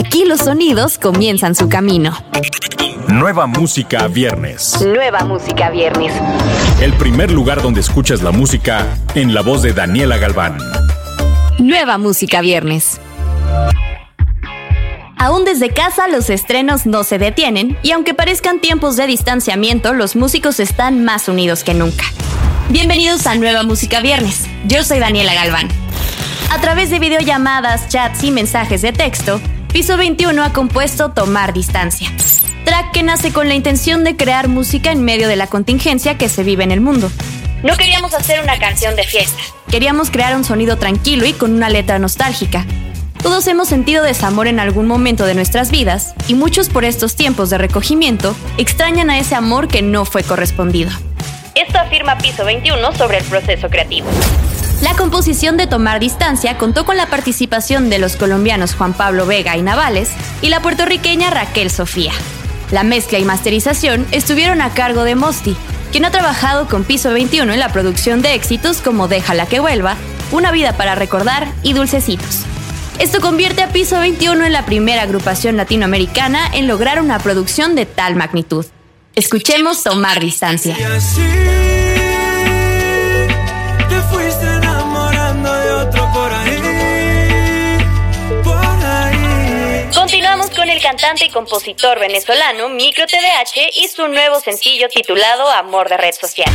Aquí los sonidos comienzan su camino. Nueva música viernes. Nueva música viernes. El primer lugar donde escuchas la música en la voz de Daniela Galván. Nueva música viernes. Aún desde casa los estrenos no se detienen y aunque parezcan tiempos de distanciamiento, los músicos están más unidos que nunca. Bienvenidos a Nueva Música Viernes. Yo soy Daniela Galván. A través de videollamadas, chats y mensajes de texto, Piso 21 ha compuesto Tomar Distancia, track que nace con la intención de crear música en medio de la contingencia que se vive en el mundo. No queríamos hacer una canción de fiesta, queríamos crear un sonido tranquilo y con una letra nostálgica. Todos hemos sentido desamor en algún momento de nuestras vidas y muchos por estos tiempos de recogimiento extrañan a ese amor que no fue correspondido. Esto afirma Piso 21 sobre el proceso creativo. La composición de Tomar Distancia contó con la participación de los colombianos Juan Pablo Vega y Navales y la puertorriqueña Raquel Sofía. La mezcla y masterización estuvieron a cargo de Mosti, quien ha trabajado con Piso 21 en la producción de éxitos como Déjala que vuelva, Una vida para recordar y Dulcecitos. Esto convierte a Piso 21 en la primera agrupación latinoamericana en lograr una producción de tal magnitud. Escuchemos Tomar Distancia. Cantante y compositor venezolano Micro TDH y su nuevo sencillo titulado Amor de Red Social.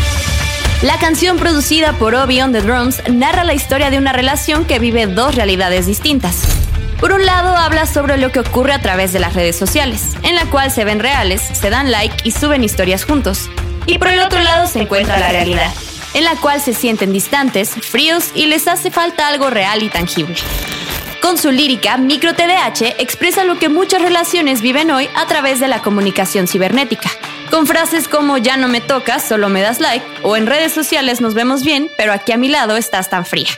La canción producida por Obi on the Drums narra la historia de una relación que vive dos realidades distintas. Por un lado habla sobre lo que ocurre a través de las redes sociales, en la cual se ven reales, se dan like y suben historias juntos. Y por el otro lado se encuentra la realidad, en la cual se sienten distantes, fríos y les hace falta algo real y tangible. Con su lírica, Micro TDH expresa lo que muchas relaciones viven hoy a través de la comunicación cibernética. Con frases como ya no me tocas, solo me das like, o en redes sociales nos vemos bien, pero aquí a mi lado estás tan fría.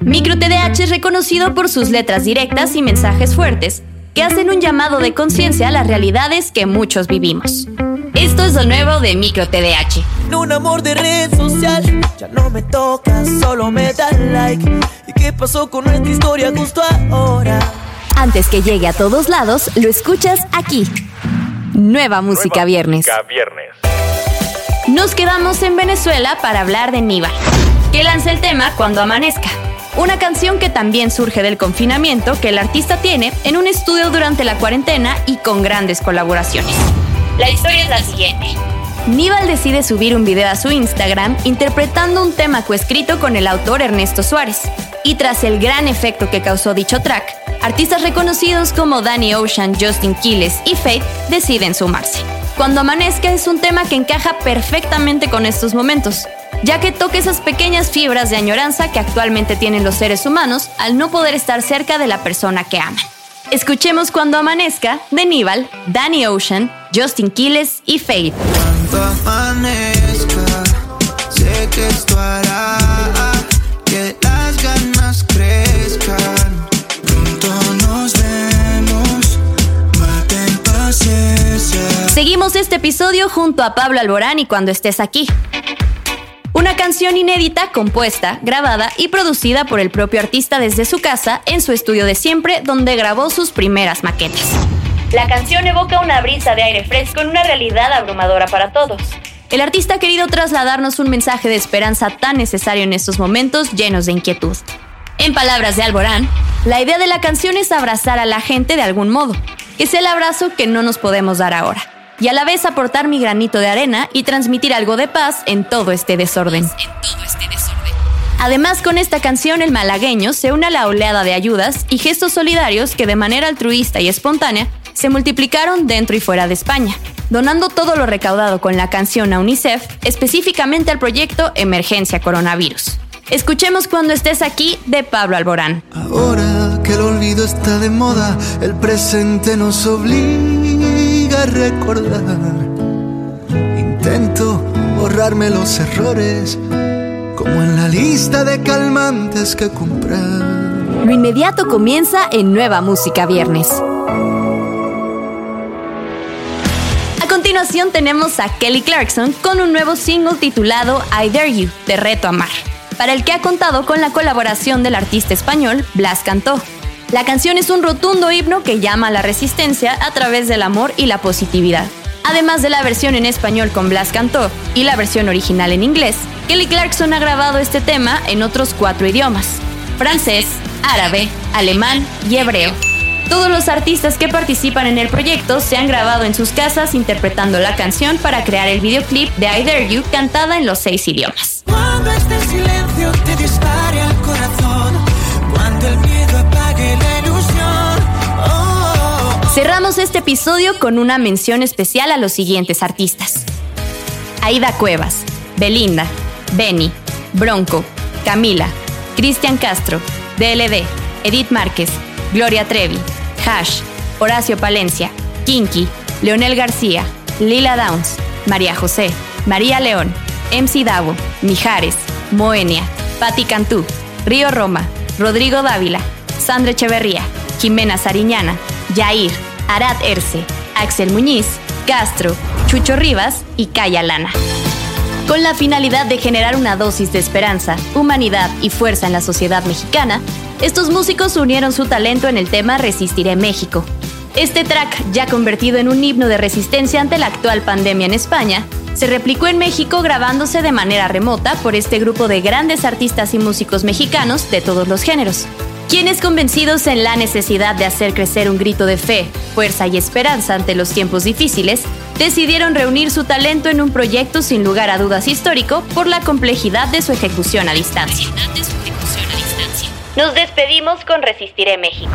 Micro TDH es reconocido por sus letras directas y mensajes fuertes, que hacen un llamado de conciencia a las realidades que muchos vivimos. Esto es lo nuevo de Micro TDH. Un amor de red social, ya no me tocas, solo me das like. ¿Y qué pasó con nuestra historia justo ahora? Antes que llegue a todos lados, lo escuchas aquí. Nueva Música Viernes. Viernes. Nos quedamos en Venezuela para hablar de Niva, que lanza el tema Cuando Amanezca. Una canción que también surge del confinamiento que el artista tiene en un estudio durante la cuarentena y con grandes colaboraciones. La historia es la siguiente. Nival decide subir un video a su Instagram interpretando un tema coescrito con el autor Ernesto Suárez. Y tras el gran efecto que causó dicho track, artistas reconocidos como Danny Ocean, Justin Quiles y Faith deciden sumarse. Cuando amanezca es un tema que encaja perfectamente con estos momentos, ya que toca esas pequeñas fibras de añoranza que actualmente tienen los seres humanos al no poder estar cerca de la persona que aman. Escuchemos Cuando amanezca de Nival, Danny Ocean, Justin Quiles y Faith. Seguimos este episodio junto a Pablo Alborán y Cuando estés aquí. Una canción inédita compuesta, grabada y producida por el propio artista desde su casa en su estudio de siempre donde grabó sus primeras maquetas. La canción evoca una brisa de aire fresco en una realidad abrumadora para todos. El artista ha querido trasladarnos un mensaje de esperanza tan necesario en estos momentos llenos de inquietud. En palabras de Alborán, la idea de la canción es abrazar a la gente de algún modo, que es el abrazo que no nos podemos dar ahora, y a la vez aportar mi granito de arena y transmitir algo de paz en todo este desorden. Además, con esta canción el malagueño se une a la oleada de ayudas y gestos solidarios que de manera altruista y espontánea se multiplicaron dentro y fuera de España, donando todo lo recaudado con la canción a UNICEF, específicamente al proyecto Emergencia Coronavirus. Escuchemos cuando estés aquí de Pablo Alborán. Ahora que el olvido está de moda, el presente nos obliga a recordar. Intento borrarme los errores, como en la lista de calmantes que comprar. Lo inmediato comienza en Nueva Música Viernes. Continuación tenemos a Kelly Clarkson con un nuevo single titulado I Dare You, de Reto Amar, para el que ha contado con la colaboración del artista español Blas Cantó. La canción es un rotundo himno que llama a la resistencia a través del amor y la positividad. Además de la versión en español con Blas Cantó y la versión original en inglés, Kelly Clarkson ha grabado este tema en otros cuatro idiomas, francés, árabe, alemán y hebreo. Todos los artistas que participan en el proyecto se han grabado en sus casas interpretando la canción para crear el videoclip de I Dare You cantada en los seis idiomas. Cuando este silencio te dispare al corazón, cuando el miedo apague la ilusión. Oh, Cerramos este episodio con una mención especial a los siguientes artistas. Aida Cuevas, Belinda, Benny, Bronco, Camila, Cristian Castro, DLD, Edith Márquez, Gloria Trevi, Hash, Horacio Palencia, Kinky, Leonel García, Lila Downs, María José, María León, MC Davo, Mijares, Moenia, Patti Cantú, Río Roma, Rodrigo Dávila, Sandra Echeverría, Jimena Sariñana, Yair, Arad Erce, Axel Muñiz, Castro, Chucho Rivas y Calla Lana. Con la finalidad de generar una dosis de esperanza, humanidad y fuerza en la sociedad mexicana, estos músicos unieron su talento en el tema Resistiré México. Este track, ya convertido en un himno de resistencia ante la actual pandemia en España, se replicó en México grabándose de manera remota por este grupo de grandes artistas y músicos mexicanos de todos los géneros, quienes convencidos en la necesidad de hacer crecer un grito de fe, fuerza y esperanza ante los tiempos difíciles, decidieron reunir su talento en un proyecto sin lugar a dudas histórico por la complejidad de su ejecución a distancia. Nos despedimos con Resistiré México.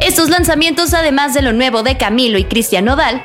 Estos lanzamientos, además de lo nuevo de Camilo y Cristian Nodal,